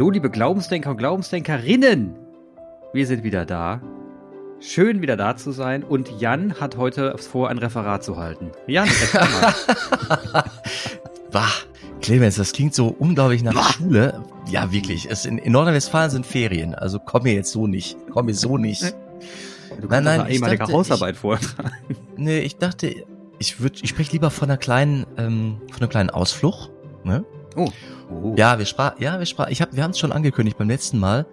Hallo, liebe Glaubensdenker und Glaubensdenkerinnen. Wir sind wieder da. Schön wieder da zu sein. Und Jan hat heute vor, ein Referat zu halten. Jan, erzähl mal. Bah, Clemens, das klingt so unglaublich nach bah. Schule. Ja, wirklich. Es in, in Nordrhein-Westfalen sind Ferien. Also komm mir jetzt so nicht. Komm mir so nicht. Du nein, nein, ich ehemalige dachte, Hausarbeit ich, vortragen. Nee, ich dachte, ich würde, ich spreche lieber von einer kleinen, ähm, von einem kleinen Ausflug. Ne? Oh. oh. Ja, wir sprachen, ja, wir sprachen, ich hab, wir haben es schon angekündigt beim letzten Mal.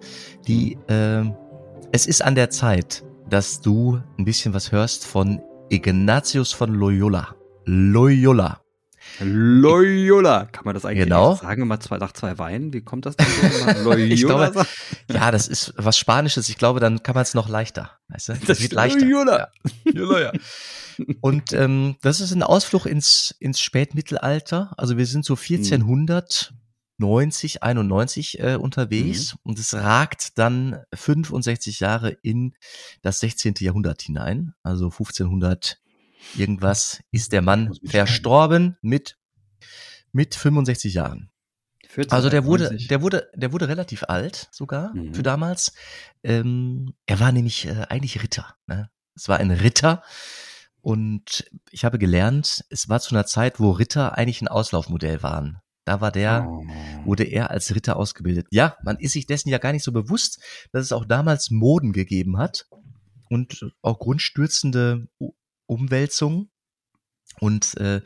Die, ähm, es ist an der Zeit, dass du ein bisschen was hörst von Ignatius von Loyola. Loyola. Loyola. Kann man das eigentlich genau. sagen? Immer zwei, nach zwei Weinen? Wie kommt das denn so? Loyola. ich glaube, ja, das ist was Spanisches. Ich glaube, dann kann man es noch leichter. Weißt du? Das, das wird leichter. Loyola. Ja. Loyola. Und ähm, das ist ein Ausflug ins, ins Spätmittelalter. Also wir sind so 1490, 91 äh, unterwegs mhm. und es ragt dann 65 Jahre in das 16. Jahrhundert hinein. Also 1500 irgendwas ist der Mann verstorben mit, mit 65 Jahren. Also der wurde, der wurde, der wurde relativ alt sogar mhm. für damals. Ähm, er war nämlich äh, eigentlich Ritter. Ne? Es war ein Ritter, und ich habe gelernt, es war zu einer Zeit, wo Ritter eigentlich ein Auslaufmodell waren. Da war der, oh. wurde er als Ritter ausgebildet. Ja, man ist sich dessen ja gar nicht so bewusst, dass es auch damals Moden gegeben hat und auch grundstürzende Umwälzungen. Und äh,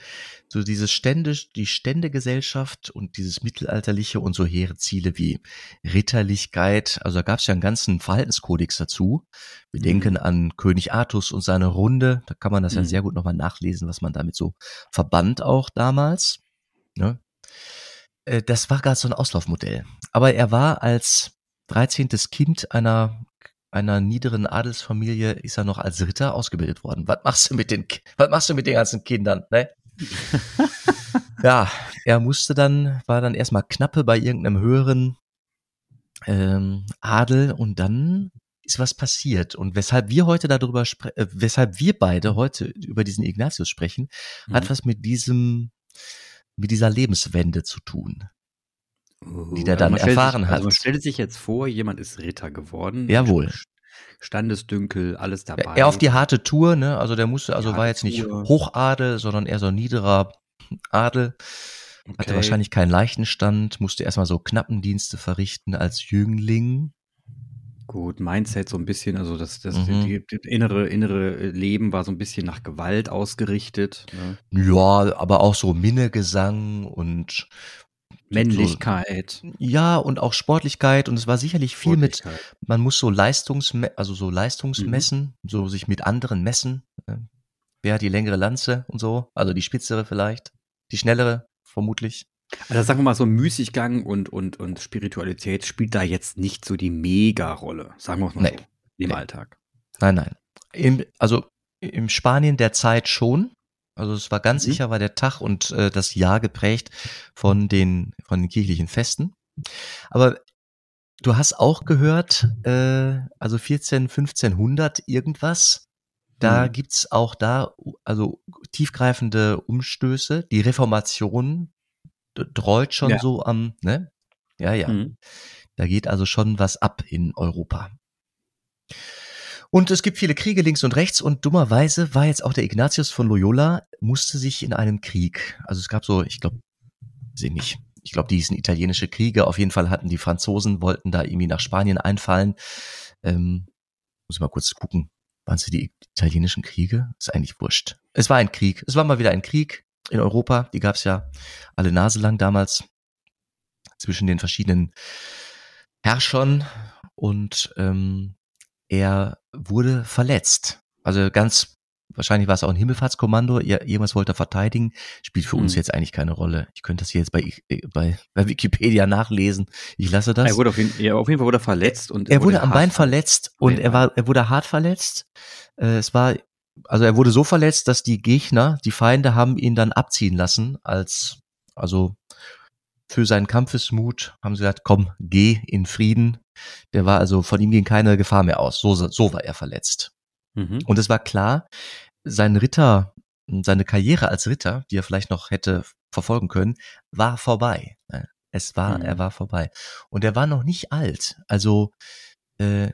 so dieses Stände, die Ständegesellschaft und dieses mittelalterliche und so hehre Ziele wie Ritterlichkeit, also da gab es ja einen ganzen Verhaltenskodex dazu. Wir mhm. denken an König Artus und seine Runde, da kann man das mhm. ja sehr gut nochmal nachlesen, was man damit so verband auch damals. Ne? Äh, das war gerade so ein Auslaufmodell. Aber er war als 13. Kind einer einer niederen Adelsfamilie ist er noch als Ritter ausgebildet worden. Was machst du mit den, was machst du mit den ganzen Kindern, ne? ja, er musste dann, war dann erstmal knappe bei irgendeinem höheren ähm, Adel und dann ist was passiert. Und weshalb wir heute darüber sprechen, äh, weshalb wir beide heute über diesen Ignatius sprechen, mhm. hat was mit diesem, mit dieser Lebenswende zu tun die der dann erfahren sich, hat. Also man stellt sich jetzt vor, jemand ist Ritter geworden. Jawohl. Standesdünkel, alles dabei. Er auf die harte Tour, ne? Also der musste, also war jetzt nicht Hochadel, sondern eher so niederer Adel. Okay. Hatte wahrscheinlich keinen leichten Stand, musste erstmal so Knappendienste verrichten als Jüngling. Gut, Mindset so ein bisschen, also das, das mhm. die, die innere, innere Leben war so ein bisschen nach Gewalt ausgerichtet. Ne? Ja, aber auch so Minnegesang und Männlichkeit. So, ja, und auch Sportlichkeit. Und es war sicherlich viel mit, man muss so Leistungs, also so Leistungsmessen, mhm. so sich mit anderen messen. Äh, wer hat die längere Lanze und so? Also die spitzere vielleicht, die schnellere vermutlich. Also sagen wir mal so Müßiggang und, und, und Spiritualität spielt da jetzt nicht so die Mega-Rolle, sagen wir mal nee. so, im nee. Alltag. Nein, nein. Im, also im Spanien der Zeit schon, also es war ganz mhm. sicher, war der Tag und äh, das Jahr geprägt von den, von den kirchlichen Festen. Aber du hast auch gehört, äh, also 14, 1500 irgendwas, da mhm. gibt's auch da, also tiefgreifende Umstöße. Die Reformation dreut schon ja. so am, ne? Ja, ja. Mhm. Da geht also schon was ab in Europa. Und es gibt viele Kriege links und rechts und dummerweise war jetzt auch der Ignatius von Loyola, musste sich in einem Krieg, also es gab so, ich glaube, sehe nicht, ich glaube, die hießen italienische Kriege, auf jeden Fall hatten die Franzosen, wollten da irgendwie nach Spanien einfallen. Ähm, muss ich mal kurz gucken, waren es die italienischen Kriege? Ist eigentlich wurscht. Es war ein Krieg, es war mal wieder ein Krieg in Europa, die gab es ja alle Nase lang damals zwischen den verschiedenen Herrschern und ähm, er wurde verletzt. Also ganz wahrscheinlich war es auch ein Himmelfahrtskommando, er, irgendwas wollte er verteidigen, spielt für uns hm. jetzt eigentlich keine Rolle. Ich könnte das hier jetzt bei, äh, bei, bei Wikipedia nachlesen. Ich lasse das. Er wurde auf jeden, ja, auf jeden Fall wurde er verletzt und er, er wurde, wurde am Bein verletzt und er war, er wurde hart verletzt. Äh, es war, also er wurde so verletzt, dass die Gegner, die Feinde haben ihn dann abziehen lassen als, also für seinen Kampfesmut haben sie gesagt, komm, geh in Frieden. Der war also, von ihm ging keine Gefahr mehr aus. So, so war er verletzt. Mhm. Und es war klar, sein Ritter, seine Karriere als Ritter, die er vielleicht noch hätte verfolgen können, war vorbei. Es war, Mhm. er war vorbei. Und er war noch nicht alt. Also, äh,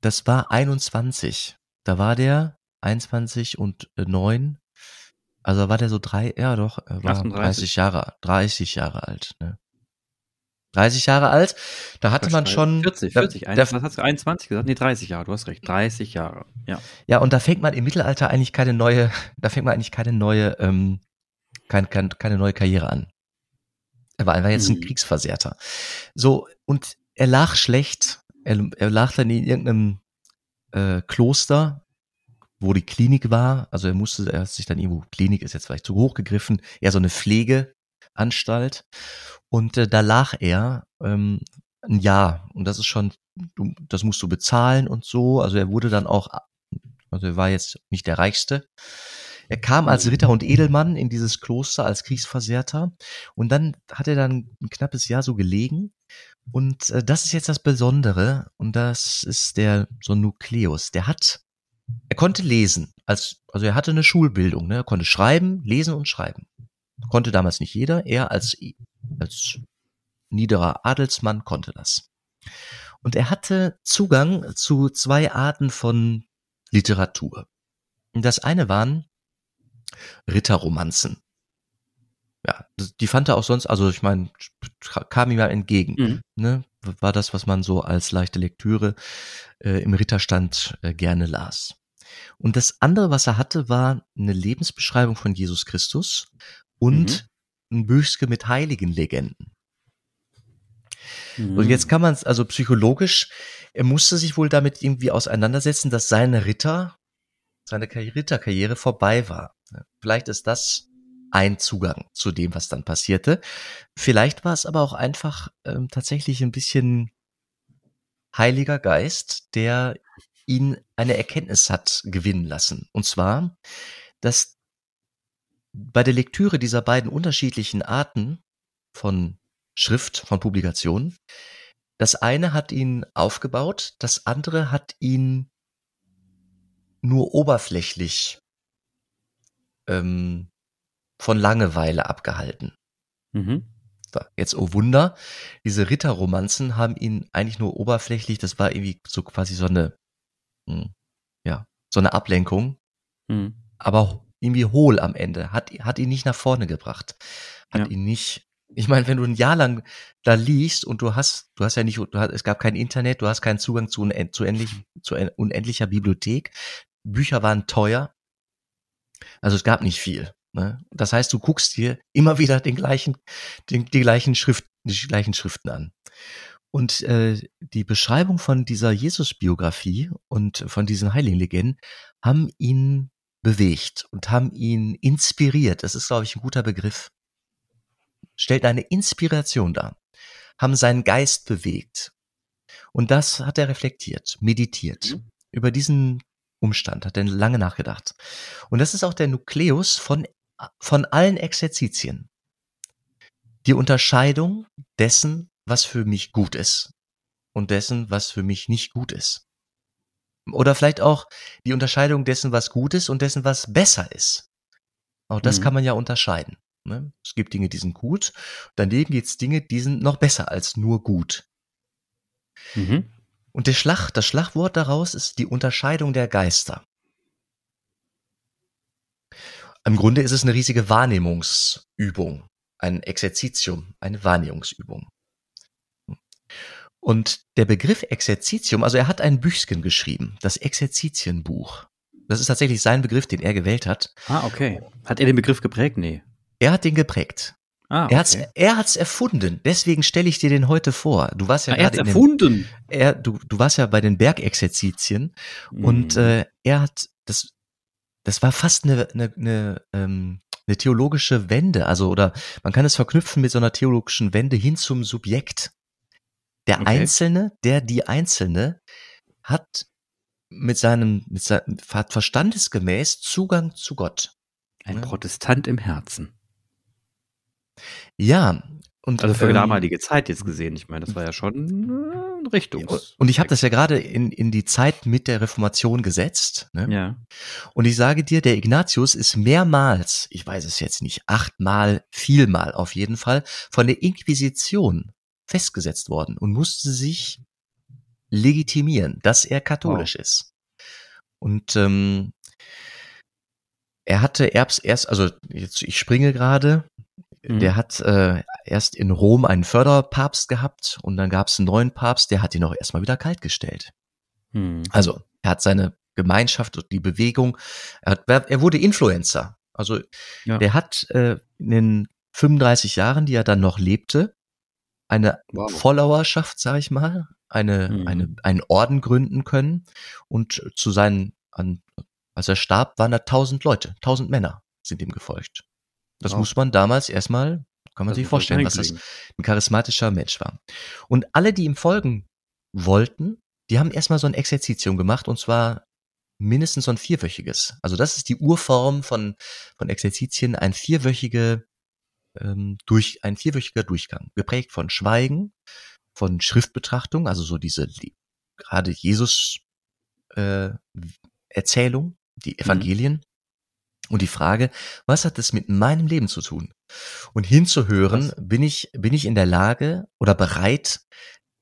das war 21. Da war der 21 und äh, 9. Also war der so drei, ja doch, er war 38. 30 Jahre, 30 Jahre alt. Ne? 30 Jahre alt, da hatte man schon 40, da- 40. Ein, da, was hast du? 21 gesagt? Nee, 30 Jahre. Du hast recht. 30 Jahre. Ja. Ja, und da fängt man im Mittelalter eigentlich keine neue, da fängt man eigentlich keine neue, ähm, kein, kein, keine neue Karriere an. Er war einfach jetzt ein Mhm. Kriegsversehrter. So, und er lag schlecht. Er, er lag dann in irgendeinem äh, Kloster, wo die Klinik war. Also er musste, er hat sich dann irgendwo, Klinik ist jetzt vielleicht zu hoch gegriffen, eher so eine Pflegeanstalt. Und äh, da lag er ähm, ein Jahr. Und das ist schon, du, das musst du bezahlen und so. Also er wurde dann auch, also er war jetzt nicht der Reichste. Er kam als Ritter und Edelmann in dieses Kloster als Kriegsversehrter. Und dann hat er dann ein knappes Jahr so gelegen. Und äh, das ist jetzt das Besondere. Und das ist der so Nukleus. Der hat, er konnte lesen. Als, also er hatte eine Schulbildung. Ne? Er konnte schreiben, lesen und schreiben. Konnte damals nicht jeder. Er als, als niederer Adelsmann konnte das. Und er hatte Zugang zu zwei Arten von Literatur. Das eine waren Ritterromanzen. Ja, die fand er auch sonst, also ich meine, kam ihm ja entgegen. Mhm. Ne? War das, was man so als leichte Lektüre äh, im Ritterstand äh, gerne las. Und das andere, was er hatte, war eine Lebensbeschreibung von Jesus Christus und ein Büchske mit heiligen Legenden. Mhm. Und jetzt kann man es, also psychologisch, er musste sich wohl damit irgendwie auseinandersetzen, dass seine Ritter, seine Karri- Ritterkarriere vorbei war. Vielleicht ist das ein Zugang zu dem, was dann passierte. Vielleicht war es aber auch einfach ähm, tatsächlich ein bisschen Heiliger Geist, der ihn eine Erkenntnis hat gewinnen lassen. Und zwar, dass bei der Lektüre dieser beiden unterschiedlichen Arten von Schrift, von Publikation, das eine hat ihn aufgebaut, das andere hat ihn nur oberflächlich ähm, von Langeweile abgehalten. Mhm. Jetzt, oh Wunder, diese Ritterromanzen haben ihn eigentlich nur oberflächlich, das war irgendwie so quasi so eine, ja, so eine Ablenkung, Mhm. aber irgendwie hohl am Ende, hat, hat ihn nicht nach vorne gebracht, hat Ja. ihn nicht, ich meine, wenn du ein Jahr lang da liest und du hast, du hast ja nicht, du hast, es gab kein Internet, du hast keinen Zugang zu, unend, zu, endlich, zu en- unendlicher Bibliothek, Bücher waren teuer, also es gab nicht viel. Ne? Das heißt, du guckst dir immer wieder den gleichen, den, die gleichen Schrift, die gleichen Schriften an. Und äh, die Beschreibung von dieser Jesus-Biografie und von diesen Heiligenlegenden haben ihn bewegt und haben ihn inspiriert. Das ist, glaube ich, ein guter Begriff. Stellt eine Inspiration dar. Haben seinen Geist bewegt. Und das hat er reflektiert, meditiert. Mhm. Über diesen Umstand hat er lange nachgedacht. Und das ist auch der Nukleus von, von allen Exerzitien. Die Unterscheidung dessen, was für mich gut ist und dessen, was für mich nicht gut ist. Oder vielleicht auch die Unterscheidung dessen, was gut ist und dessen, was besser ist. Auch das Mhm. kann man ja unterscheiden. Ne? Es gibt Dinge, die sind gut, daneben gibt es Dinge, die sind noch besser als nur gut. Mhm. Und der Schlag, das Schlagwort daraus ist die Unterscheidung der Geister. Im Grunde ist es eine riesige Wahrnehmungsübung, ein Exerzitium, eine Wahrnehmungsübung. Und der Begriff Exerzitium, also er hat ein Büchchen geschrieben, das Exerzitienbuch. Das ist tatsächlich sein Begriff, den er gewählt hat. Ah, okay. Hat er den Begriff geprägt? Nee. Er hat den geprägt. Ah, Er hat's, okay. er hat's erfunden. Deswegen stelle ich dir den heute vor. Du warst ja Ah, er hat's gerade in den, erfunden. er, du, du warst ja bei den Bergexerzitien und Mhm. äh, er hat das, das war fast eine, eine, eine, ähm, eine theologische Wende, also oder man kann es verknüpfen mit so einer theologischen Wende hin zum Subjekt. Der Okay. Einzelne, der die Einzelne hat mit seinem, mit seinem hat verstandesgemäß Zugang zu Gott. Ein Ja. Protestant im Herzen. Ja, Und, also für ähm, damalige Zeit jetzt gesehen, ich meine, das war ja schon äh, Richtung. Und ich habe das ja gerade in, in die Zeit mit der Reformation gesetzt. Ne? Ja. Und ich sage dir, der Ignatius ist mehrmals, ich weiß es jetzt nicht, achtmal, vielmal auf jeden Fall, von der Inquisition festgesetzt worden und musste sich legitimieren, dass er katholisch wow. ist. Und ähm, er hatte erst, erst, also jetzt, ich springe gerade, Mhm. Der hat äh, erst in Rom einen Förderpapst gehabt und dann gab es einen neuen Papst, der hat ihn auch erstmal wieder kaltgestellt. Mhm. Also er hat seine Gemeinschaft und die Bewegung, er, hat, er wurde Influencer. Also ja. der hat äh, in den 35 Jahren, die er dann noch lebte, eine wow. Followerschaft, sag ich mal, eine, mhm. eine, einen Orden gründen können und zu seinen, an, als er starb, waren da tausend Leute, tausend Männer sind ihm gefolgt. Das muss man damals erstmal, kann man das sich vorstellen, was das ein charismatischer Mensch war. Und alle, die ihm folgen wollten, die haben erstmal so ein Exerzitium gemacht und zwar mindestens so ein vierwöchiges. Also das ist die Urform von, von Exerzitien, ein vierwöchige, ähm, durch, ein vierwöchiger Durchgang, geprägt von Schweigen, von Schriftbetrachtung, also so diese, die, gerade Jesus, äh, Erzählung, die mhm. Evangelien, mhm. Und die Frage, was hat das mit meinem Leben zu tun? Und hinzuhören, was? bin ich, bin ich in der Lage oder bereit,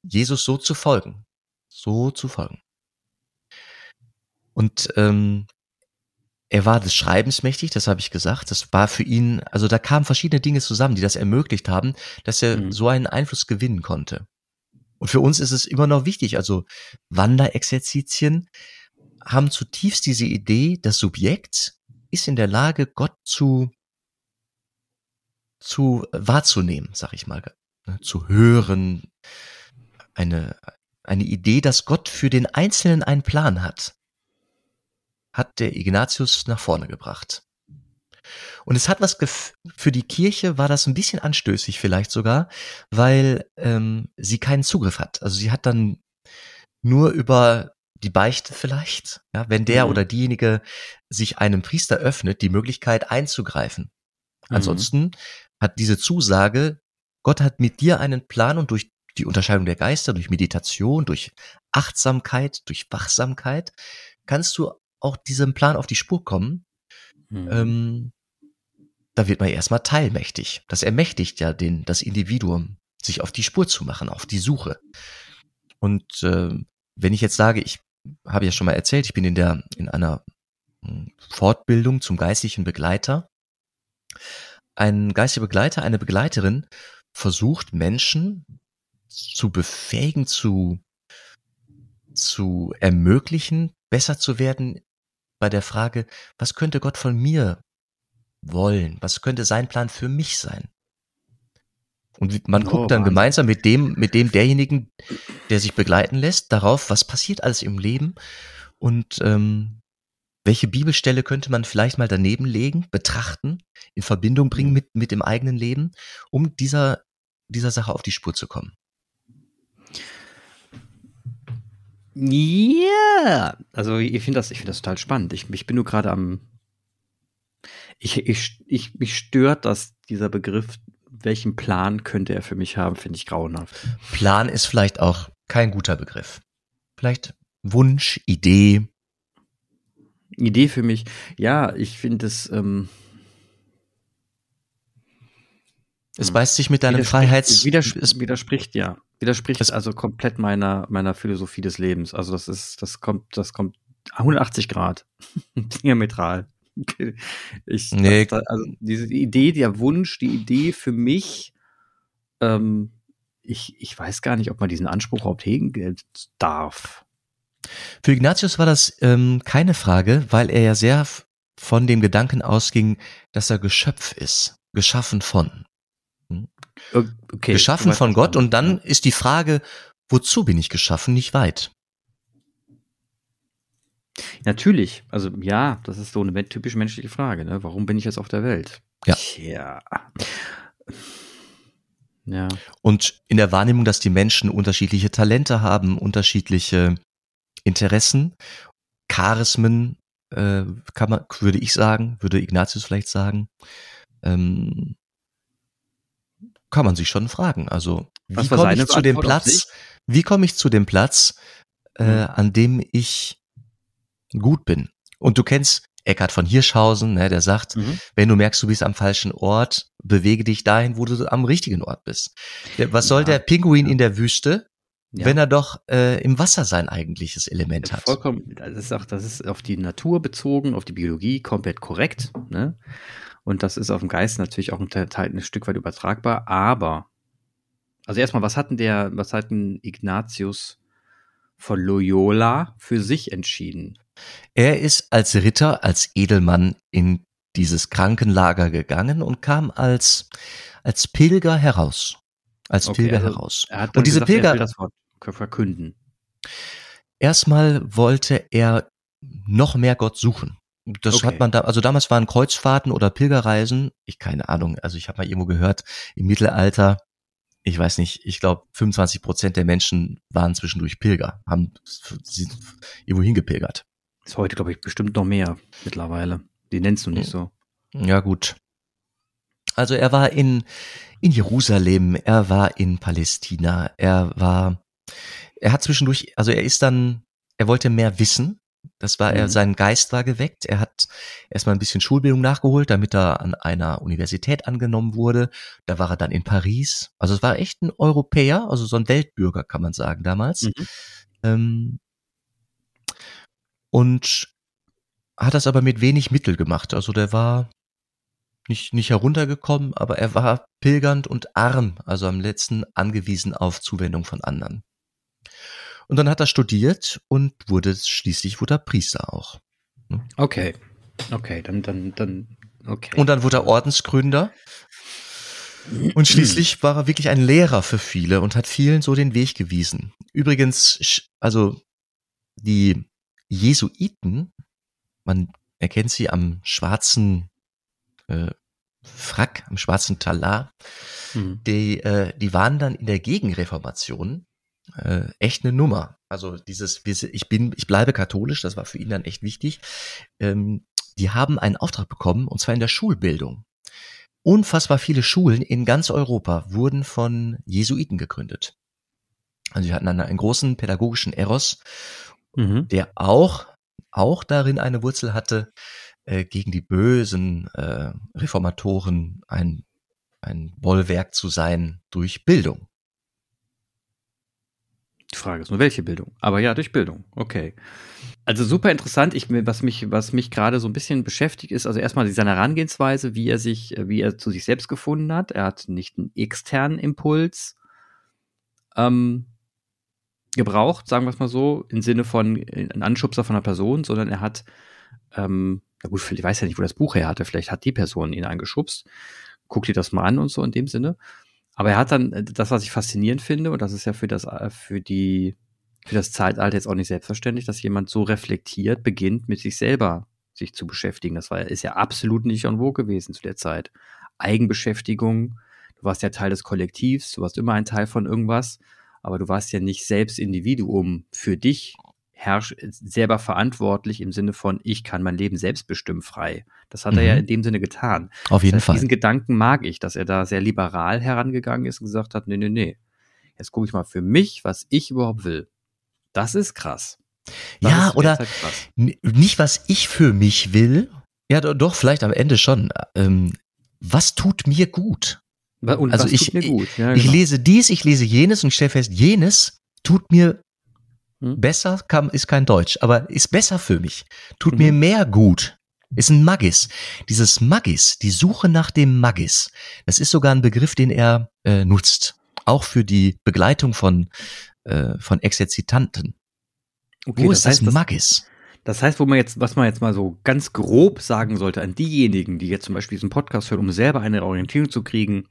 Jesus so zu folgen? So zu folgen. Und ähm, er war des Schreibens mächtig, das habe ich gesagt. Das war für ihn, also da kamen verschiedene Dinge zusammen, die das ermöglicht haben, dass er mhm. so einen Einfluss gewinnen konnte. Und für uns ist es immer noch wichtig, also Wanderexerzitien haben zutiefst diese Idee, das Subjekt ist in der Lage, Gott zu, zu wahrzunehmen, sag ich mal, ne, zu hören, eine, eine Idee, dass Gott für den Einzelnen einen Plan hat, hat der Ignatius nach vorne gebracht. Und es hat was für die Kirche war das ein bisschen anstößig vielleicht sogar, weil ähm, sie keinen Zugriff hat. Also sie hat dann nur über die Beichte vielleicht, ja, wenn der mhm. oder diejenige sich einem Priester öffnet, die Möglichkeit einzugreifen. Mhm. Ansonsten hat diese Zusage, Gott hat mit dir einen Plan und durch die Unterscheidung der Geister, durch Meditation, durch Achtsamkeit, durch Wachsamkeit, kannst du auch diesem Plan auf die Spur kommen. Mhm. Ähm, da wird man erstmal teilmächtig. Das ermächtigt ja den, das Individuum, sich auf die Spur zu machen, auf die Suche. Und äh, wenn ich jetzt sage, ich habe ja schon mal erzählt, ich bin in der, in einer hm, Fortbildung zum geistlichen Begleiter. Ein geistiger Begleiter, eine Begleiterin versucht Menschen zu befähigen, zu, zu ermöglichen, besser zu werden bei der Frage, was könnte Gott von mir wollen? Was könnte sein Plan für mich sein? Und man oh, guckt dann Mann. gemeinsam mit dem, mit dem derjenigen, der sich begleiten lässt, darauf, was passiert alles im Leben und ähm, welche Bibelstelle könnte man vielleicht mal daneben legen, betrachten, in Verbindung bringen mit, mit dem eigenen Leben, um dieser, dieser Sache auf die Spur zu kommen. Ja, yeah. also ich finde das, ich finde das total spannend. Ich, ich bin nur gerade am, ich, ich, ich, mich stört, dass dieser Begriff welchen Plan könnte er für mich haben, finde ich grauenhaft. Plan ist vielleicht auch kein guter Begriff. Vielleicht Wunsch, Idee. Idee für mich, ja, ich finde es. Ähm, es beißt sich mit deinem Freiheits. Widerspricht, widerspricht ja. Widerspricht also komplett meiner, meiner Philosophie des Lebens. Also das ist, das kommt, das kommt 180 Grad. Diametral. Ich, nee. Da, also diese Idee, der Wunsch, die Idee für mich, ähm, ich, ich weiß gar nicht, ob man diesen Anspruch überhaupt hegen darf. Für Ignatius war das ähm, keine Frage, weil er ja sehr von dem Gedanken ausging, dass er Geschöpf ist, geschaffen von. Hm? Okay, geschaffen von Gott und dann ist die Frage, wozu bin ich geschaffen, nicht weit. Natürlich, also ja, das ist so eine typisch menschliche Frage. Ne? Warum bin ich jetzt auf der Welt? Ja. Tja. Ja. Und in der Wahrnehmung, dass die Menschen unterschiedliche Talente haben, unterschiedliche Interessen, Charismen, äh, kann man, würde ich sagen, würde Ignatius vielleicht sagen, ähm, kann man sich schon fragen. Also, wie komme ich zu dem Platz? Wie komme ich zu dem Platz, äh, mhm. an dem ich gut bin? Und du kennst Eckhard von Hirschhausen, ne, der sagt, mhm. wenn du merkst, du bist am falschen Ort, bewege dich dahin, wo du am richtigen Ort bist. Was soll ja. der Pinguin in der Wüste? Ja. wenn er doch äh, im Wasser sein eigentliches Element hat. Vollkommen, das ist auch, das ist auf die Natur bezogen, auf die Biologie komplett korrekt. Ne? Und das ist auf den Geist natürlich auch ein, ein Stück weit übertragbar. Aber, also erstmal, was hatten der, was hat denn Ignatius von Loyola für sich entschieden? Er ist als Ritter, als Edelmann in dieses Krankenlager gegangen und kam als, als Pilger heraus. Als okay, Pilger also heraus. und diese gesagt, Pilger. das Wort verkünden. Erstmal wollte er noch mehr Gott suchen. Das okay. hat man da, also damals waren Kreuzfahrten oder Pilgerreisen, ich keine Ahnung, also ich habe mal irgendwo gehört, im Mittelalter, ich weiß nicht, ich glaube 25 Prozent der Menschen waren zwischendurch Pilger, haben sie irgendwo hingepilgert. Ist heute, glaube ich, bestimmt noch mehr mittlerweile. Die nennst du nicht so. Ja, gut. Also er war in, in Jerusalem, er war in Palästina, er war, er hat zwischendurch, also er ist dann, er wollte mehr wissen, das war er, mhm. sein Geist war geweckt. Er hat erstmal ein bisschen Schulbildung nachgeholt, damit er an einer Universität angenommen wurde. Da war er dann in Paris. Also es war echt ein Europäer, also so ein Weltbürger, kann man sagen, damals. Mhm. Ähm, und hat das aber mit wenig Mittel gemacht. Also der war nicht, nicht heruntergekommen, aber er war pilgernd und arm, also am letzten angewiesen auf Zuwendung von anderen. Und dann hat er studiert und wurde schließlich wurde er Priester auch. Okay. Okay, dann, dann, dann, okay. Und dann wurde er Ordensgründer. Und schließlich war er wirklich ein Lehrer für viele und hat vielen so den Weg gewiesen. Übrigens, also die Jesuiten, man erkennt sie am schwarzen äh, Frack, am schwarzen Talar, mhm. die, äh, die waren dann in der Gegenreformation äh, echt eine Nummer. Also dieses, ich bin, ich bleibe katholisch, das war für ihn dann echt wichtig. Ähm, die haben einen Auftrag bekommen, und zwar in der Schulbildung. Unfassbar viele Schulen in ganz Europa wurden von Jesuiten gegründet. Also sie hatten dann einen großen pädagogischen Eros, mhm. der auch, auch darin eine Wurzel hatte, äh, gegen die bösen äh, Reformatoren ein, ein Bollwerk zu sein durch Bildung. Die Frage ist nur, welche Bildung? Aber ja, durch Bildung. Okay. Also super interessant. Ich, was mich, was mich gerade so ein bisschen beschäftigt, ist also erstmal seine Herangehensweise, wie er sich, wie er zu sich selbst gefunden hat. Er hat nicht einen externen Impuls ähm, gebraucht, sagen wir es mal so, im Sinne von ein Anschubser von einer Person, sondern er hat, ähm, na gut, ich weiß ja nicht, wo das Buch her hatte, vielleicht hat die Person ihn angeschubst. Guck dir das mal an und so in dem Sinne. Aber er hat dann äh, das, was ich faszinierend finde, und das ist ja für das, äh, für die, für das Zeitalter jetzt auch nicht selbstverständlich, dass jemand so reflektiert beginnt, mit sich selber sich zu beschäftigen. Das war, ist ja absolut nicht en vogue gewesen zu der Zeit. Eigenbeschäftigung, du warst ja Teil des Kollektivs, du warst immer ein Teil von irgendwas, aber du warst ja nicht selbst Individuum für dich herrsch selber verantwortlich im Sinne von, ich kann mein Leben selbst bestimmen frei. Das hat mhm. er ja mhm. in dem Sinne getan. Auf jeden das heißt, Fall. Diesen Gedanken mag ich, dass er da sehr liberal herangegangen ist und gesagt hat, nee, nee, nee. Jetzt gucke ich mal für mich, was ich überhaupt will. Das ist krass. Das ja, ist oder nicht, was ich für mich will. Ja, doch, vielleicht am Ende schon. Ähm, was tut mir gut? Und also ich, ja, genau. ich lese dies, ich lese jenes und ich stelle fest, jenes tut mir hm? Besser kann, ist kein Deutsch, aber ist besser für mich. Tut mhm. mir mehr gut. Ist ein Magis. Dieses Magis, die Suche nach dem Magis, das ist sogar ein Begriff, den er äh, nutzt. Auch für die Begleitung von, äh, von Exerzitanten. Okay, Wo das ist heißt, das Magis? Das heißt, wo man jetzt, was man jetzt mal so ganz grob sagen sollte an diejenigen, die jetzt zum Beispiel diesen Podcast hören, um selber eine Orientierung zu kriegen,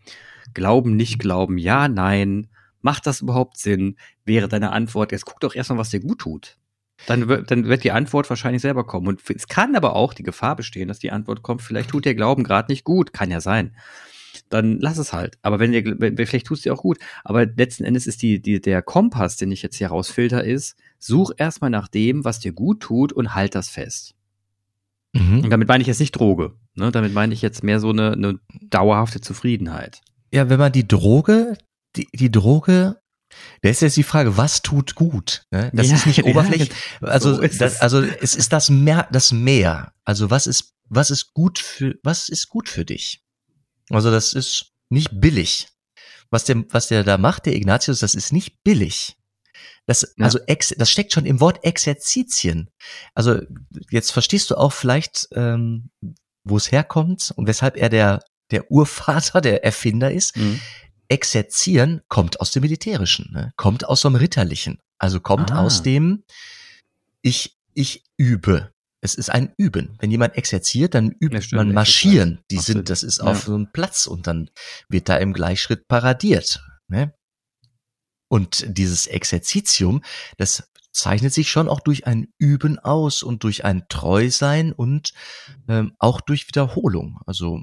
glauben, nicht glauben, ja, nein, Macht das überhaupt Sinn? Wäre deine Antwort, jetzt guck doch erstmal, was dir gut tut. Dann, wird, dann wird die Antwort wahrscheinlich selber kommen. Und es kann aber auch die Gefahr bestehen, dass die Antwort kommt, vielleicht tut der Glauben gerade nicht gut. Kann ja sein. Dann lass es halt. Aber wenn dir, vielleicht tut es dir auch gut. Aber letzten Endes ist die, die, der Kompass, den ich jetzt hier rausfilter, ist, such erstmal nach dem, was dir gut tut und halt das fest. Mhm. Und damit meine ich jetzt nicht Droge. Ne? Damit meine ich jetzt mehr so eine, eine dauerhafte Zufriedenheit. Ja, wenn man die Droge, die, die Droge da ist jetzt die Frage, was tut gut? Ne? Das ja, ist nicht oberflächlich. Ja, also, so das, es. also es ist das Meer, das Meer. Also was ist, was ist gut für, was ist gut für dich? Also das ist nicht billig. Was der, was der da macht, der Ignatius, das ist nicht billig. Das, ja. also ex, das steckt schon im Wort Exerzitien. Also jetzt verstehst du auch vielleicht, ähm, wo es herkommt und weshalb er der, der Urvater, der Erfinder ist. Mhm. Exerzieren kommt aus dem Militärischen, ne? kommt aus dem Ritterlichen. Also kommt ah. aus dem, ich, ich übe. Es ist ein Üben. Wenn jemand exerziert, dann übt ja, man marschieren. Die sind, das ist auf ja. so einem Platz und dann wird da im Gleichschritt paradiert. Ne? Und dieses Exerzitium, das zeichnet sich schon auch durch ein Üben aus und durch ein Treusein und ähm, auch durch Wiederholung. Also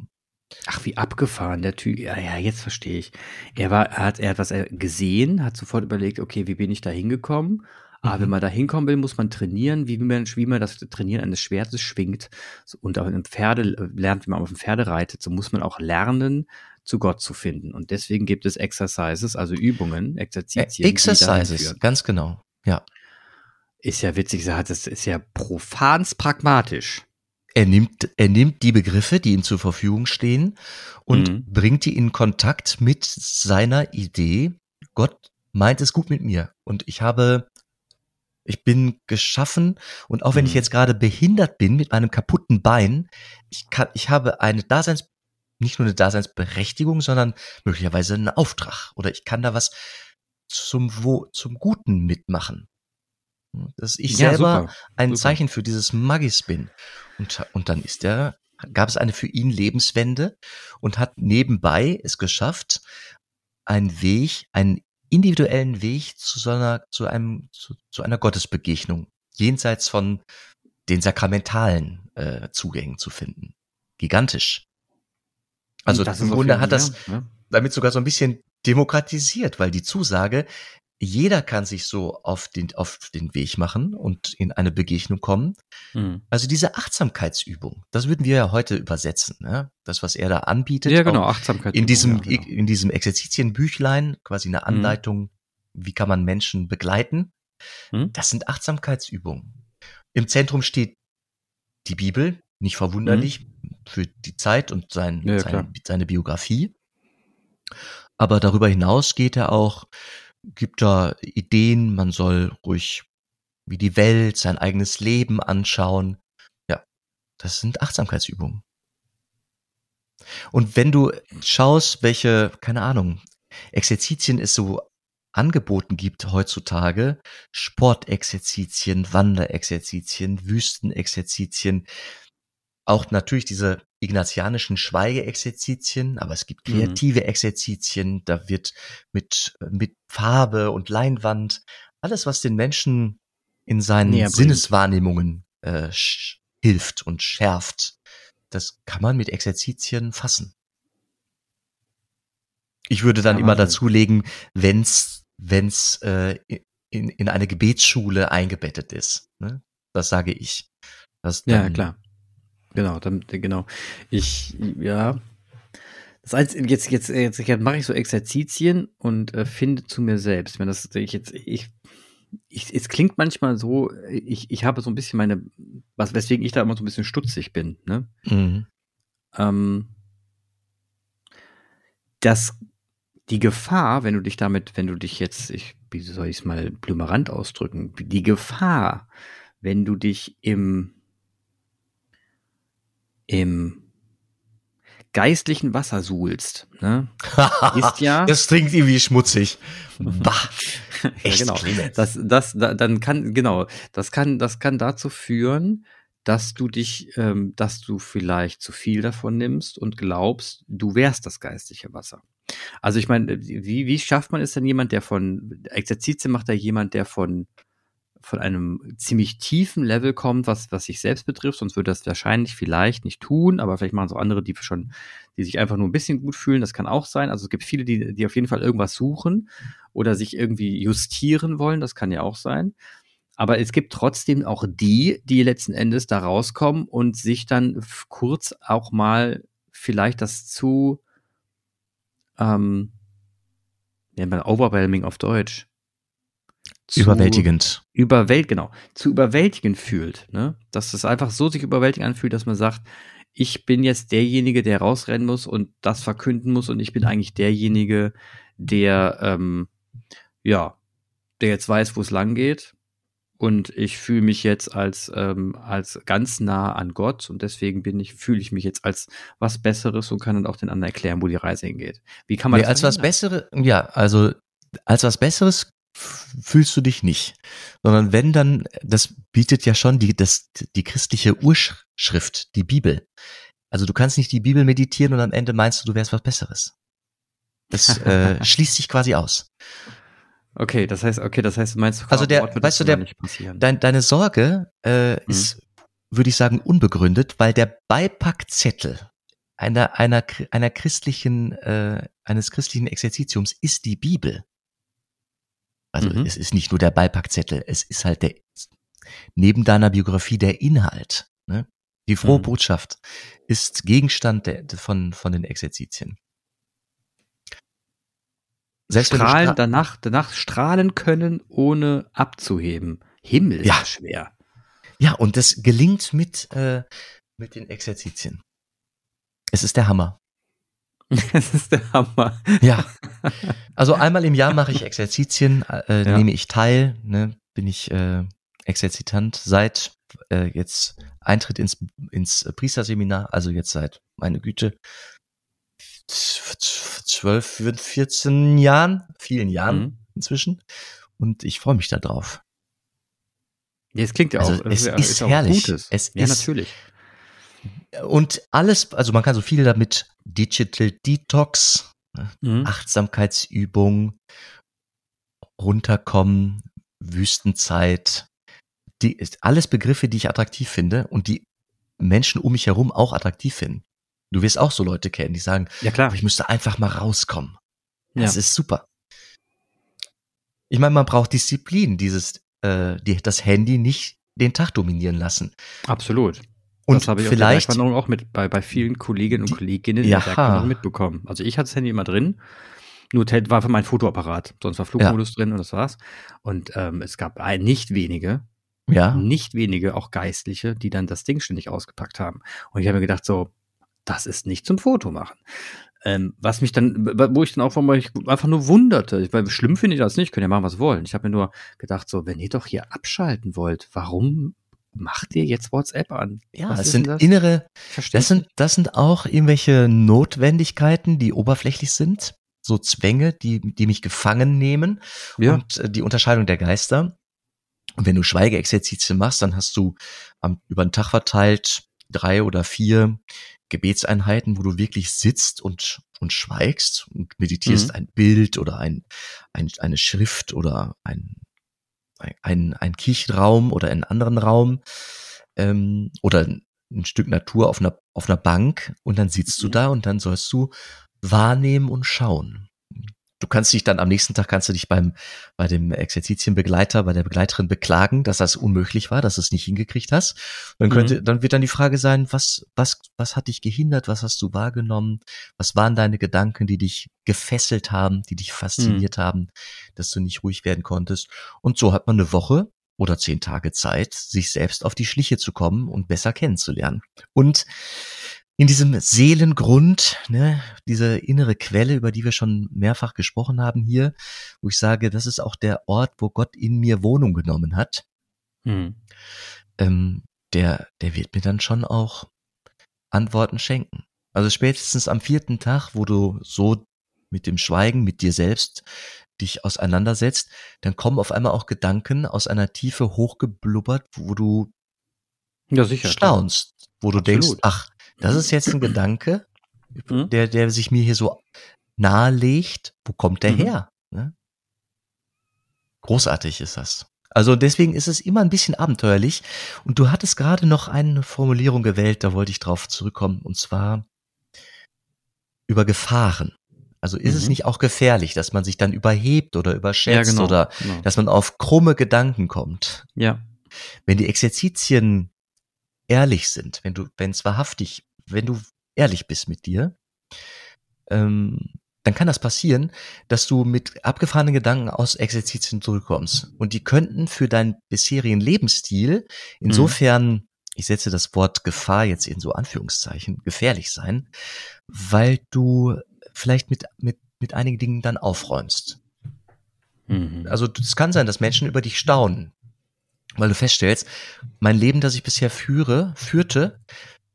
Ach, wie abgefahren, der Typ. Ja, ja, jetzt verstehe ich. Er war, er hat, er hat was gesehen, hat sofort überlegt, okay, wie bin ich da hingekommen? Aber mhm. wenn man da hinkommen will, muss man trainieren, wie man, wie man das Trainieren eines Schwertes schwingt. Und auch in einem Pferde lernt, wie man auf dem Pferde reitet, so muss man auch lernen, zu Gott zu finden. Und deswegen gibt es Exercises, also Übungen, Exerzitien. Exercises, ganz genau, ja. Ist ja witzig, das ist ja profans pragmatisch. Er nimmt, er nimmt die Begriffe, die ihm zur Verfügung stehen und mhm. bringt die in Kontakt mit seiner Idee. Gott meint es gut mit mir und ich habe, ich bin geschaffen und auch wenn mhm. ich jetzt gerade behindert bin mit meinem kaputten Bein, ich kann, ich habe eine Daseins, nicht nur eine Daseinsberechtigung, sondern möglicherweise einen Auftrag oder ich kann da was zum, wo, zum Guten mitmachen. Dass ich ja, selber super, ein super. Zeichen für dieses Magis bin. Und, und dann ist er, gab es eine für ihn Lebenswende und hat nebenbei es geschafft, einen Weg, einen individuellen Weg zu so einer, zu einem, zu, zu einer Gottesbegegnung, jenseits von den sakramentalen äh, Zugängen zu finden. Gigantisch. Also im Grunde hat das ja. damit sogar so ein bisschen demokratisiert, weil die Zusage, jeder kann sich so auf den, auf den Weg machen und in eine Begegnung kommen. Mhm. Also diese Achtsamkeitsübung, das würden wir ja heute übersetzen. Ne? Das, was er da anbietet. Ja, genau, Achtsamkeit. In diesem, ja, genau. in diesem Exerzitienbüchlein, quasi eine mhm. Anleitung, mhm. wie kann man Menschen begleiten. Mhm. Das sind Achtsamkeitsübungen. Im Zentrum steht die Bibel, nicht verwunderlich mhm. für die Zeit und sein, ja, seine, seine Biografie. Aber darüber hinaus geht er auch gibt da Ideen, man soll ruhig wie die Welt, sein eigenes Leben anschauen. Ja, das sind Achtsamkeitsübungen. Und wenn du schaust, welche, keine Ahnung, Exerzitien es so angeboten gibt heutzutage, Sportexerzitien, Wanderexerzitien, Wüstenexerzitien, auch natürlich diese ignatianischen Schweigeexerzitien, aber es gibt mhm. kreative mhm. Exerzitien, da wird mit, mit Farbe und Leinwand, alles, was den Menschen in seinen Näher Sinneswahrnehmungen äh, hilft und schärft, das kann man mit Exerzitien fassen. Ich würde dann immer dazulegen, wenn's, wenn's äh, in, in eine Gebetsschule eingebettet ist. Ne? Das sage ich. Das ja, klar. Genau, dann, genau. Ich, ja. Das Einzige, jetzt, jetzt, jetzt, jetzt mache ich so Exerzitien und äh, finde zu mir selbst. Wenn das, ich jetzt, ich, ich, es klingt manchmal so, ich, ich habe so ein bisschen meine, was, weswegen ich da immer so ein bisschen stutzig bin, ne? Mhm. Ähm, dass die Gefahr, wenn du dich damit, wenn du dich jetzt, ich, wie soll ich es mal blümerant ausdrücken, die Gefahr, wenn du dich im im geistlichen Wasser suhlst, ne, ist ja. Das klingt irgendwie schmutzig. Bah. Echt ja, genau. Das, das, da, dann kann, genau, das kann, das kann dazu führen, dass du dich, ähm, dass du vielleicht zu viel davon nimmst und glaubst, du wärst das geistliche Wasser. Also ich meine, wie, wie schafft man es denn jemand, der von Exerzitien macht, da jemand, der von von einem ziemlich tiefen Level kommt, was, was sich selbst betrifft, sonst würde das wahrscheinlich vielleicht nicht tun, aber vielleicht machen es auch andere, die schon, die sich einfach nur ein bisschen gut fühlen, das kann auch sein. Also es gibt viele, die, die auf jeden Fall irgendwas suchen oder sich irgendwie justieren wollen, das kann ja auch sein. Aber es gibt trotzdem auch die, die letzten Endes da rauskommen und sich dann kurz auch mal vielleicht das zu ähm, nennt man overwhelming auf Deutsch. Zu überwältigend. Überwält, genau. Zu überwältigend fühlt, ne? Dass es einfach so sich überwältigend anfühlt, dass man sagt, ich bin jetzt derjenige, der rausrennen muss und das verkünden muss und ich bin eigentlich derjenige, der, ähm, ja, der jetzt weiß, wo es lang geht und ich fühle mich jetzt als ähm, als ganz nah an Gott und deswegen bin ich fühle ich mich jetzt als was Besseres und kann dann auch den anderen erklären, wo die Reise hingeht. Wie kann man nee, das als was Besseres? Ja, also als was Besseres fühlst du dich nicht, sondern wenn dann das bietet ja schon die das die christliche Urschrift, die Bibel. Also du kannst nicht die Bibel meditieren und am Ende meinst du, du wärst was Besseres. Das äh, schließt sich quasi aus. Okay, das heißt, okay, das heißt, meinst du, also der, weißt du, der, dein, deine Sorge äh, hm. ist, würde ich sagen, unbegründet, weil der Beipackzettel einer einer einer christlichen äh, eines christlichen Exerzitiums ist die Bibel. Also mhm. es ist nicht nur der Beipackzettel, es ist halt der neben deiner Biografie der Inhalt. Ne? Die frohe mhm. Botschaft ist Gegenstand der, von von den Exerzitien. Selbst strahlen, danach, danach strahlen können, ohne abzuheben. Himmel ja. schwer. Ja, und das gelingt mit, äh, mit den Exerzitien. Es ist der Hammer. Es ist der Hammer. Ja. Also einmal im Jahr mache ich Exerzitien, äh, ja. nehme ich teil, ne, bin ich äh, Exerzitant seit äh, jetzt Eintritt ins, ins Priesterseminar, also jetzt seit, meine Güte, 12, 14 Jahren, vielen Jahren mhm. inzwischen. Und ich freue mich da drauf. Ja, es klingt ja also auch. Es ist, ist herrlich. Gutes. Es ja, ist, natürlich. Und alles, also man kann so viel damit Digital Detox, ne, mhm. Achtsamkeitsübung, runterkommen, Wüstenzeit, die ist alles Begriffe, die ich attraktiv finde und die Menschen um mich herum auch attraktiv finden. Du wirst auch so Leute kennen, die sagen, ja klar, ich müsste einfach mal rauskommen. Das ja. ist super. Ich meine, man braucht Disziplin, dieses, äh, die, das Handy nicht den Tag dominieren lassen. Absolut. Und das habe ich vielleicht auf der auch mit bei, bei vielen Kolleginnen und die, Kolleginnen ja. mitbekommen. Also ich hatte das Handy immer drin, nur war für mein Fotoapparat, sonst war Flugmodus ja. drin und das war's. Und ähm, es gab ein, nicht wenige, ja. nicht wenige, auch Geistliche, die dann das Ding ständig ausgepackt haben. Und ich habe mir gedacht so, das ist nicht zum Foto machen. Ähm, was mich dann, wo ich dann auch ich einfach nur wunderte, weil schlimm finde ich das nicht, können ja machen, was wollen. Ich habe mir nur gedacht, so, wenn ihr doch hier abschalten wollt, warum macht ihr jetzt WhatsApp an? Ja, es sind das? innere, das sind, das sind auch irgendwelche Notwendigkeiten, die oberflächlich sind, so Zwänge, die, die mich gefangen nehmen ja. und äh, die Unterscheidung der Geister. Und wenn du Schweigeexerzitien machst, dann hast du am, über den Tag verteilt drei oder vier Gebetseinheiten, wo du wirklich sitzt und, und schweigst und meditierst mhm. ein Bild oder ein, ein, eine Schrift oder ein, ein, ein Kirchenraum oder einen anderen Raum ähm, oder ein Stück Natur auf einer, auf einer Bank und dann sitzt mhm. du da und dann sollst du wahrnehmen und schauen du kannst dich dann am nächsten Tag kannst du dich beim bei dem Exerzitienbegleiter, bei der Begleiterin beklagen, dass das unmöglich war, dass du es nicht hingekriegt hast. dann könnte, mhm. dann wird dann die Frage sein, was was was hat dich gehindert, was hast du wahrgenommen, was waren deine Gedanken, die dich gefesselt haben, die dich fasziniert mhm. haben, dass du nicht ruhig werden konntest. Und so hat man eine Woche oder zehn Tage Zeit, sich selbst auf die Schliche zu kommen und besser kennenzulernen. Und in diesem Seelengrund, ne, diese innere Quelle, über die wir schon mehrfach gesprochen haben hier, wo ich sage, das ist auch der Ort, wo Gott in mir Wohnung genommen hat, hm. ähm, der, der wird mir dann schon auch Antworten schenken. Also spätestens am vierten Tag, wo du so mit dem Schweigen, mit dir selbst dich auseinandersetzt, dann kommen auf einmal auch Gedanken aus einer Tiefe hochgeblubbert, wo du ja, sicher, staunst, wo du Absolut. denkst, ach, das ist jetzt ein Gedanke, mhm. der, der sich mir hier so nahelegt. Wo kommt der mhm. her? Ne? Großartig ist das. Also deswegen ist es immer ein bisschen abenteuerlich. Und du hattest gerade noch eine Formulierung gewählt, da wollte ich drauf zurückkommen, und zwar über Gefahren. Also ist mhm. es nicht auch gefährlich, dass man sich dann überhebt oder überschätzt ja, genau, oder genau. dass man auf krumme Gedanken kommt? Ja. Wenn die Exerzitien ehrlich sind, wenn du, wenn es wahrhaftig, wenn du ehrlich bist mit dir, ähm, dann kann das passieren, dass du mit abgefahrenen Gedanken aus Exerzitien zurückkommst. Und die könnten für deinen bisherigen Lebensstil insofern, mhm. ich setze das Wort Gefahr jetzt in so Anführungszeichen, gefährlich sein, weil du vielleicht mit, mit, mit einigen Dingen dann aufräumst. Mhm. Also es kann sein, dass Menschen über dich staunen, weil du feststellst, mein Leben, das ich bisher führe, führte,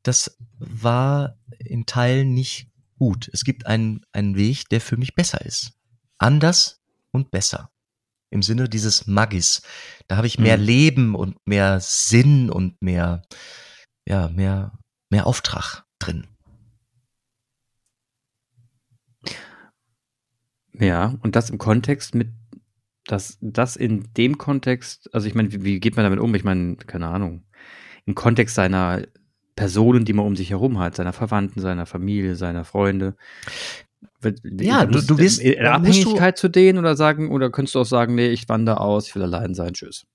das war in Teilen nicht gut. Es gibt einen, einen Weg, der für mich besser ist. Anders und besser. Im Sinne dieses Magis. Da habe ich mehr mhm. Leben und mehr Sinn und mehr, ja, mehr, mehr Auftrag drin. Ja, und das im Kontext mit, dass das in dem Kontext, also ich meine, wie, wie geht man damit um? Ich meine, keine Ahnung, im Kontext seiner Personen, die man um sich herum hat, seiner Verwandten, seiner Familie, seiner Freunde. Ja, du, du bist in Abhängigkeit zu denen oder sagen, oder könntest du auch sagen, nee, ich wandere aus, ich will allein sein, tschüss.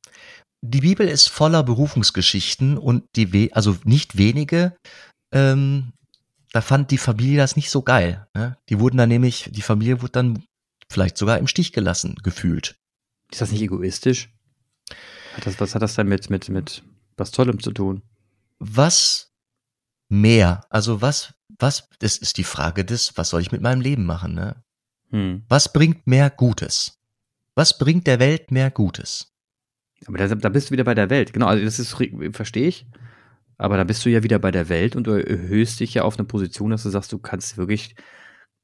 Die Bibel ist voller Berufungsgeschichten und die, also nicht wenige, ähm, da fand die Familie das nicht so geil. Ne? Die wurden dann nämlich, die Familie wurde dann vielleicht sogar im Stich gelassen, gefühlt. Ist das nicht egoistisch? Hat das, was hat das denn mit, mit, mit was Tollem zu tun? Was mehr? Also was, was, das ist die Frage des, was soll ich mit meinem Leben machen, ne? Hm. Was bringt mehr Gutes? Was bringt der Welt mehr Gutes? Aber da, da bist du wieder bei der Welt. Genau, also das ist, verstehe ich. Aber da bist du ja wieder bei der Welt und du erhöhst dich ja auf eine Position, dass du sagst, du kannst wirklich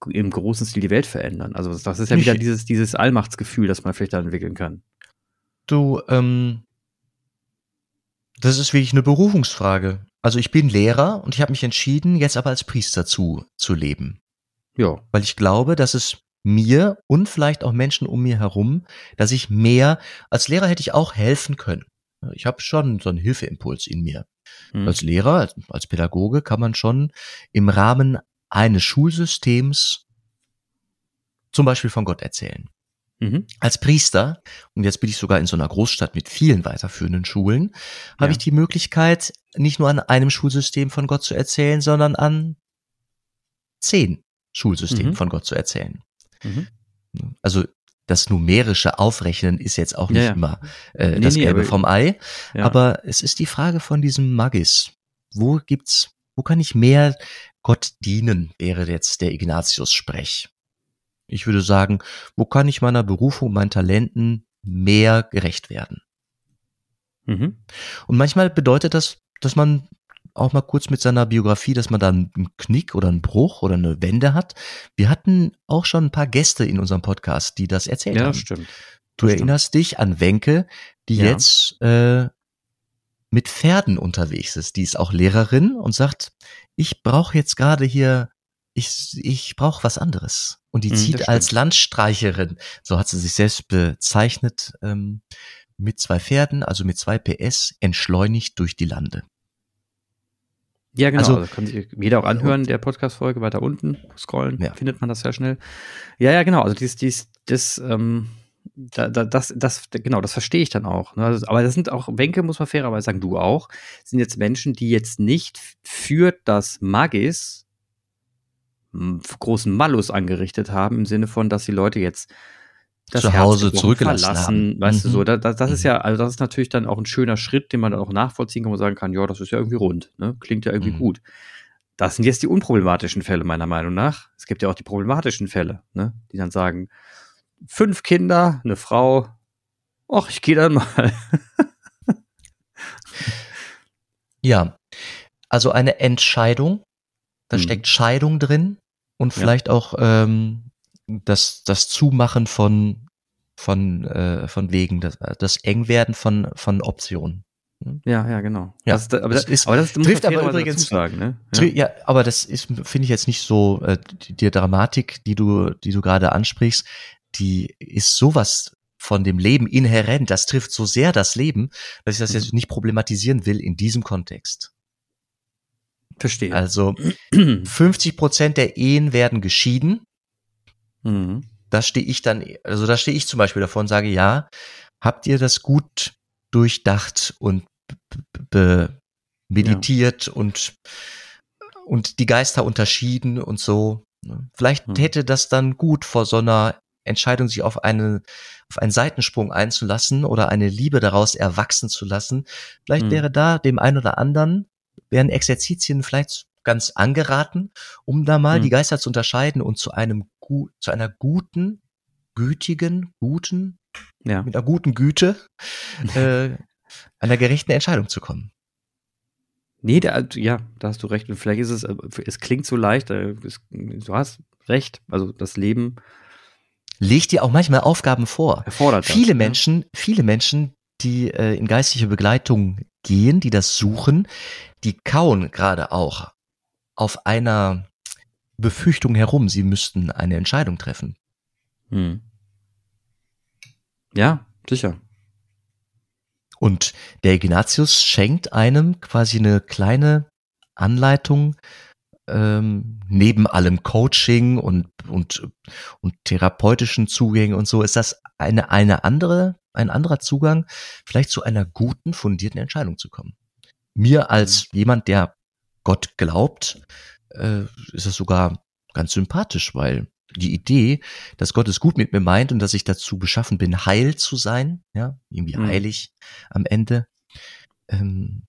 im großen Stil die Welt verändern. Also das ist ja wieder dieses, dieses Allmachtsgefühl, das man vielleicht da entwickeln kann. Du, ähm, das ist wirklich eine Berufungsfrage. Also ich bin Lehrer und ich habe mich entschieden, jetzt aber als Priester zu, zu leben. Ja. Weil ich glaube, dass es mir und vielleicht auch Menschen um mir herum, dass ich mehr, als Lehrer hätte ich auch helfen können. Ich habe schon so einen Hilfeimpuls in mir. Mhm. Als Lehrer, als, als Pädagoge kann man schon im Rahmen eines Schulsystems zum Beispiel von Gott erzählen. Mhm. Als Priester, und jetzt bin ich sogar in so einer Großstadt mit vielen weiterführenden Schulen, habe ja. ich die Möglichkeit, nicht nur an einem Schulsystem von Gott zu erzählen, sondern an zehn Schulsystemen mhm. von Gott zu erzählen. Mhm. Also das numerische Aufrechnen ist jetzt auch nicht ja, ja. immer äh, nee, das nee, Gelbe vom Ei, ja. aber es ist die Frage von diesem Magis. Wo gibt's, wo kann ich mehr Gott dienen, wäre jetzt der Ignatius-Sprech. Ich würde sagen, wo kann ich meiner Berufung, meinen Talenten mehr gerecht werden? Mhm. Und manchmal bedeutet das, dass man auch mal kurz mit seiner Biografie, dass man da einen Knick oder einen Bruch oder eine Wende hat. Wir hatten auch schon ein paar Gäste in unserem Podcast, die das erzählt ja, haben. Ja, stimmt. Du das erinnerst stimmt. dich an Wenke, die ja. jetzt äh, mit Pferden unterwegs ist. Die ist auch Lehrerin und sagt, ich brauche jetzt gerade hier ich, ich brauche was anderes. Und die mhm, zieht als Landstreicherin, so hat sie sich selbst bezeichnet, ähm, mit zwei Pferden, also mit zwei PS, entschleunigt durch die Lande. Ja, genau. Also, also kann sich jeder auch anhören, der Podcast-Folge weiter unten scrollen, ja. findet man das sehr schnell. Ja, ja, genau. Also dies, dies, das, ähm, da, da, das, das, genau, das verstehe ich dann auch. Ne? Also, aber das sind auch, Wenke muss man fairerweise sagen, du auch, sind jetzt Menschen, die jetzt nicht für das Magis großen Malus angerichtet haben, im Sinne von, dass die Leute jetzt das zu Hause zurückgelassen verlassen, haben. Weißt mhm. du so, das, das ist mhm. ja, also das ist natürlich dann auch ein schöner Schritt, den man dann auch nachvollziehen kann und sagen kann, ja, das ist ja irgendwie rund, ne? klingt ja irgendwie mhm. gut. Das sind jetzt die unproblematischen Fälle meiner Meinung nach. Es gibt ja auch die problematischen Fälle, ne? die dann sagen, fünf Kinder, eine Frau, ach, ich gehe dann mal. ja, also eine Entscheidung, da mhm. steckt Scheidung drin und vielleicht ja. auch ähm, das, das Zumachen von, von, äh, von Wegen, das, das Engwerden von, von Optionen. Hm? Ja, ja, genau. Ja, das, aber, das, ist, aber das trifft aber übrigens sagen, ne? Ja. ja, aber das ist, finde ich jetzt nicht so äh, die, die Dramatik, die du, die du gerade ansprichst, die ist sowas von dem Leben inhärent. Das trifft so sehr das Leben, dass ich das jetzt mhm. nicht problematisieren will in diesem Kontext. Verstehe. Also 50 Prozent der Ehen werden geschieden. Mhm. Da stehe ich dann, also da stehe ich zum Beispiel davor und sage, ja, habt ihr das gut durchdacht und meditiert ja. und, und die Geister unterschieden und so. Ne? Vielleicht hm. hätte das dann gut vor so einer Entscheidung, sich auf eine, auf einen Seitensprung einzulassen oder eine Liebe daraus erwachsen zu lassen. Vielleicht hm. wäre da dem einen oder anderen, wären Exerzitien vielleicht ganz angeraten, um da mal hm. die Geister zu unterscheiden und zu einem, zu einer guten, gütigen, guten, ja. mit einer guten Güte, äh, einer gerechten Entscheidung zu kommen. Nee, da, ja, da hast du recht. Und vielleicht ist es, äh, es klingt so leicht, äh, es, du hast recht. Also das Leben legt dir auch manchmal Aufgaben vor. Erfordert viele das, Menschen, ja. viele Menschen, die äh, in geistliche Begleitung gehen, die das suchen, die kauen gerade auch auf einer Befürchtung herum, sie müssten eine Entscheidung treffen. Hm. Ja, sicher. Und der Ignatius schenkt einem quasi eine kleine Anleitung, ähm, neben allem Coaching und, und, und therapeutischen Zugängen und so, ist das eine, eine andere, ein anderer Zugang, vielleicht zu einer guten, fundierten Entscheidung zu kommen. Mir als mhm. jemand, der Gott glaubt, äh, ist das sogar ganz sympathisch, weil die Idee, dass Gott es gut mit mir meint und dass ich dazu beschaffen bin, heil zu sein, ja, irgendwie mhm. heilig am Ende, ähm,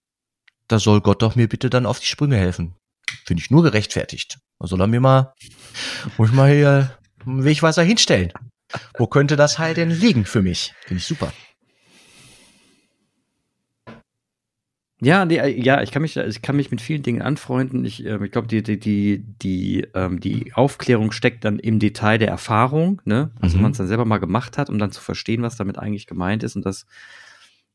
da soll Gott doch mir bitte dann auf die Sprünge helfen. Finde ich nur gerechtfertigt. Soll er mir mal, muss ich mal hier einen Wegweiser hinstellen. Wo könnte das Heil denn liegen für mich? Finde ich super. Ja, nee, äh, ja, ich kann mich, ich kann mich mit vielen Dingen anfreunden. Ich, äh, ich glaube, die, die, die, die, ähm, die Aufklärung steckt dann im Detail der Erfahrung, ne? Also mhm. man es dann selber mal gemacht hat, um dann zu verstehen, was damit eigentlich gemeint ist und das,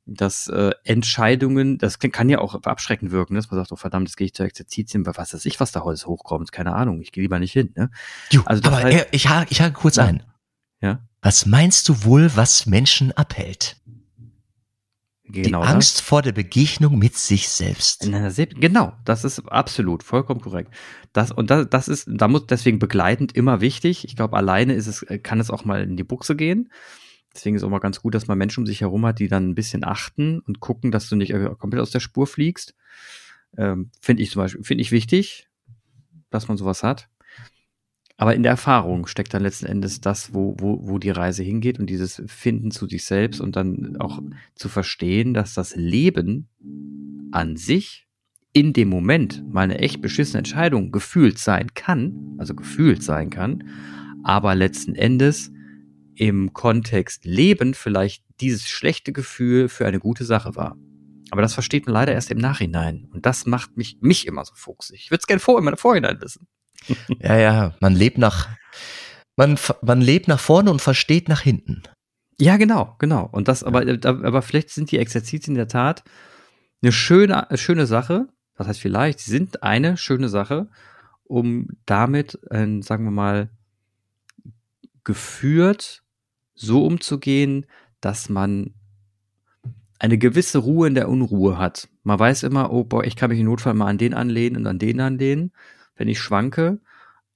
dass äh, Entscheidungen, das kann ja auch abschreckend wirken, ne? dass man sagt, oh verdammt, jetzt gehe ich zur Exerzitien, was weiß ich, was da heute hochkommt, keine Ahnung, ich gehe lieber nicht hin. Ne? Jo, also aber halt, ich, hake, ich hake kurz ja. ein. Ja. Was meinst du wohl, was Menschen abhält? Genau die Angst das. vor der Begegnung mit sich selbst. Genau, das ist absolut vollkommen korrekt. Das und das, das ist, da muss deswegen begleitend immer wichtig. Ich glaube, alleine ist es, kann es auch mal in die Buchse gehen. Deswegen ist auch mal ganz gut, dass man Menschen um sich herum hat, die dann ein bisschen achten und gucken, dass du nicht komplett aus der Spur fliegst. Ähm, finde ich zum Beispiel, finde ich wichtig, dass man sowas hat. Aber in der Erfahrung steckt dann letzten Endes das, wo, wo, wo die Reise hingeht und dieses Finden zu sich selbst und dann auch zu verstehen, dass das Leben an sich in dem Moment mal eine echt beschissene Entscheidung gefühlt sein kann, also gefühlt sein kann, aber letzten Endes im Kontext Leben vielleicht dieses schlechte Gefühl für eine gute Sache war. Aber das versteht man leider erst im Nachhinein. Und das macht mich, mich immer so fuchsig. Ich würde es gerne vor, im Vorhinein wissen. Ja, ja, man lebt nach, man, man lebt nach vorne und versteht nach hinten. Ja, genau, genau. Und das, aber, aber vielleicht sind die Exerzitien in der Tat eine schöne, schöne Sache. Das heißt, vielleicht sind eine schöne Sache, um damit, äh, sagen wir mal, geführt so umzugehen, dass man eine gewisse Ruhe in der Unruhe hat. Man weiß immer, oh boah, ich kann mich im Notfall mal an den anlehnen und an den anlehnen wenn ich schwanke,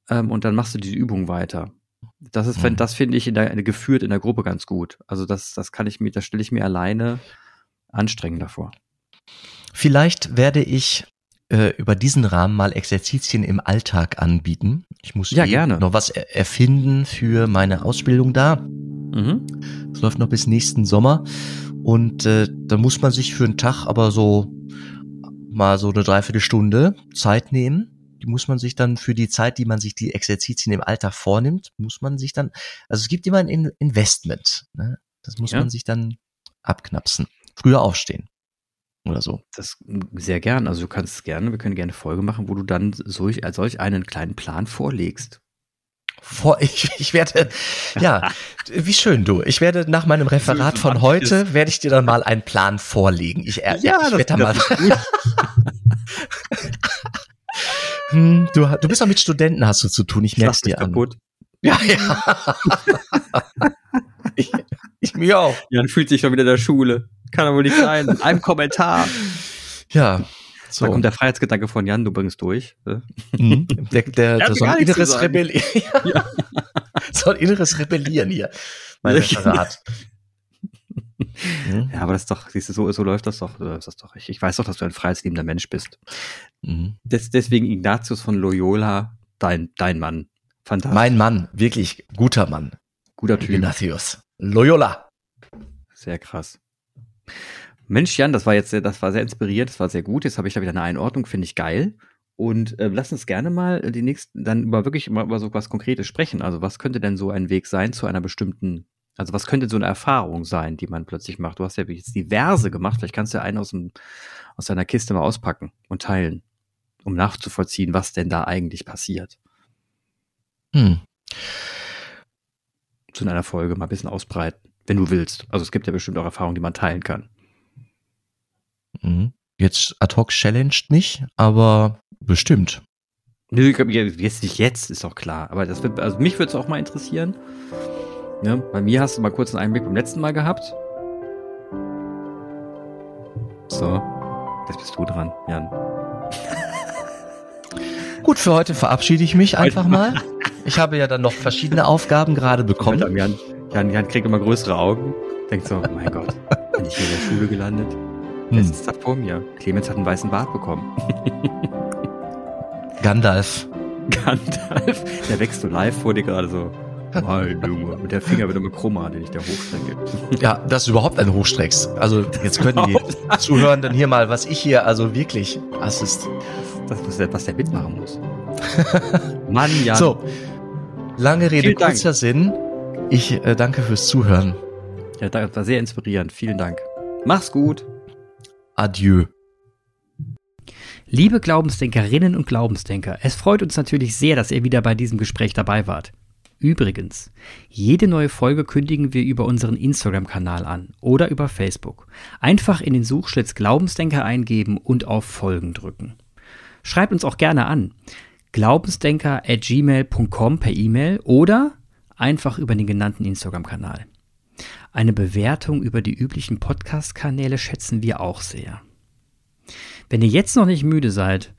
ähm, und dann machst du diese Übung weiter. Das ist, mhm. das finde ich in der, geführt in der Gruppe ganz gut. Also das, das kann ich mir, das stelle ich mir alleine anstrengender vor. Vielleicht werde ich äh, über diesen Rahmen mal Exerzitien im Alltag anbieten. Ich muss ja, gerne. noch was erfinden für meine Ausbildung da. Mhm. Das läuft noch bis nächsten Sommer. Und äh, da muss man sich für einen Tag aber so mal so eine Dreiviertelstunde Zeit nehmen die muss man sich dann für die Zeit, die man sich die Exerzitien im Alltag vornimmt, muss man sich dann, also es gibt immer ein Investment. Ne? Das muss ja. man sich dann abknapsen. Früher aufstehen. Oder so. Das sehr gern. Also du kannst gerne, wir können gerne Folge machen, wo du dann solch, solch einen kleinen Plan vorlegst. Vor, ich, ich werde, ja, wie schön du. Ich werde nach meinem Referat von heute, werde ich dir dann mal einen Plan vorlegen. Ich, ja, ich werde da mal. Hm, du, du bist auch mit Studenten hast du zu tun, ich merke es dir kaputt. an. Ja, ja. ich, ich mir auch. Jan fühlt sich schon wieder in der Schule. Kann aber wohl nicht sein. Ein Kommentar. Ja. So. Da kommt der Freiheitsgedanke von Jan, du bringst durch. Mhm. Der, der, der so ein inneres Rebellieren. Ja. so ein inneres Rebellieren hier. Mein Referat. Ja, aber das ist doch, siehst du, so, so läuft das doch. Das ist doch ich, ich weiß doch, dass du ein freiheitsliebender Mensch bist. Mhm. Des, deswegen Ignatius von Loyola, dein, dein Mann. Fantastisch. Mein Mann, wirklich guter Mann. Guter Typ. Ignatius. Loyola. Sehr krass. Mensch, Jan, das war jetzt, das war sehr inspirierend, das war sehr gut. Jetzt habe ich da wieder eine Einordnung, finde ich geil. Und äh, lass uns gerne mal die nächsten, dann über wirklich mal über so was Konkretes sprechen. Also was könnte denn so ein Weg sein zu einer bestimmten, also was könnte so eine Erfahrung sein, die man plötzlich macht? Du hast ja jetzt diverse gemacht, vielleicht kannst du einen aus, dem, aus deiner Kiste mal auspacken und teilen, um nachzuvollziehen, was denn da eigentlich passiert. Hm. In einer Folge mal ein bisschen ausbreiten, wenn du willst. Also es gibt ja bestimmt auch Erfahrungen, die man teilen kann. Mhm. Jetzt ad hoc challenged mich, aber bestimmt. Nö, jetzt nicht jetzt, ist auch klar. Aber das wird, also mich würde es auch mal interessieren. Ne? Bei mir hast du mal kurz einen Einblick beim letzten Mal gehabt. So, jetzt bist du dran, Jan. Gut, für heute verabschiede ich mich einfach mal. Ich habe ja dann noch verschiedene Aufgaben gerade bekommen. Jan, Jan, Jan kriegt immer größere Augen. Denkt so, oh mein Gott, bin ich hier in der Schule gelandet? Hm. sitzt da vor mir? Clemens hat einen weißen Bart bekommen. Gandalf. Gandalf, der wächst so live vor dir gerade so. Mein Junge. Und der Finger wird immer krummer, den ich da hochstrecke. Ja, dass du überhaupt einen hochstreckst. Also jetzt können die Zuhörenden hier mal, was ich hier also wirklich, das ist... Das ist, was der mitmachen muss. Mann, ja. So, lange Rede, kurzer Sinn. Ich äh, danke fürs Zuhören. Ja, das war sehr inspirierend. Vielen Dank. Mach's gut. Adieu. Liebe Glaubensdenkerinnen und Glaubensdenker, es freut uns natürlich sehr, dass ihr wieder bei diesem Gespräch dabei wart. Übrigens, jede neue Folge kündigen wir über unseren Instagram-Kanal an oder über Facebook. Einfach in den Suchschlitz Glaubensdenker eingeben und auf Folgen drücken. Schreibt uns auch gerne an. Glaubensdenker at gmail.com per E-Mail oder einfach über den genannten Instagram-Kanal. Eine Bewertung über die üblichen Podcast-Kanäle schätzen wir auch sehr. Wenn ihr jetzt noch nicht müde seid,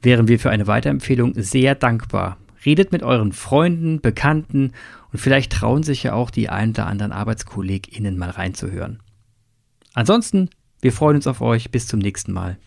wären wir für eine Weiterempfehlung sehr dankbar. Redet mit euren Freunden, Bekannten und vielleicht trauen sich ja auch die ein oder anderen ArbeitskollegInnen mal reinzuhören. Ansonsten, wir freuen uns auf euch. Bis zum nächsten Mal.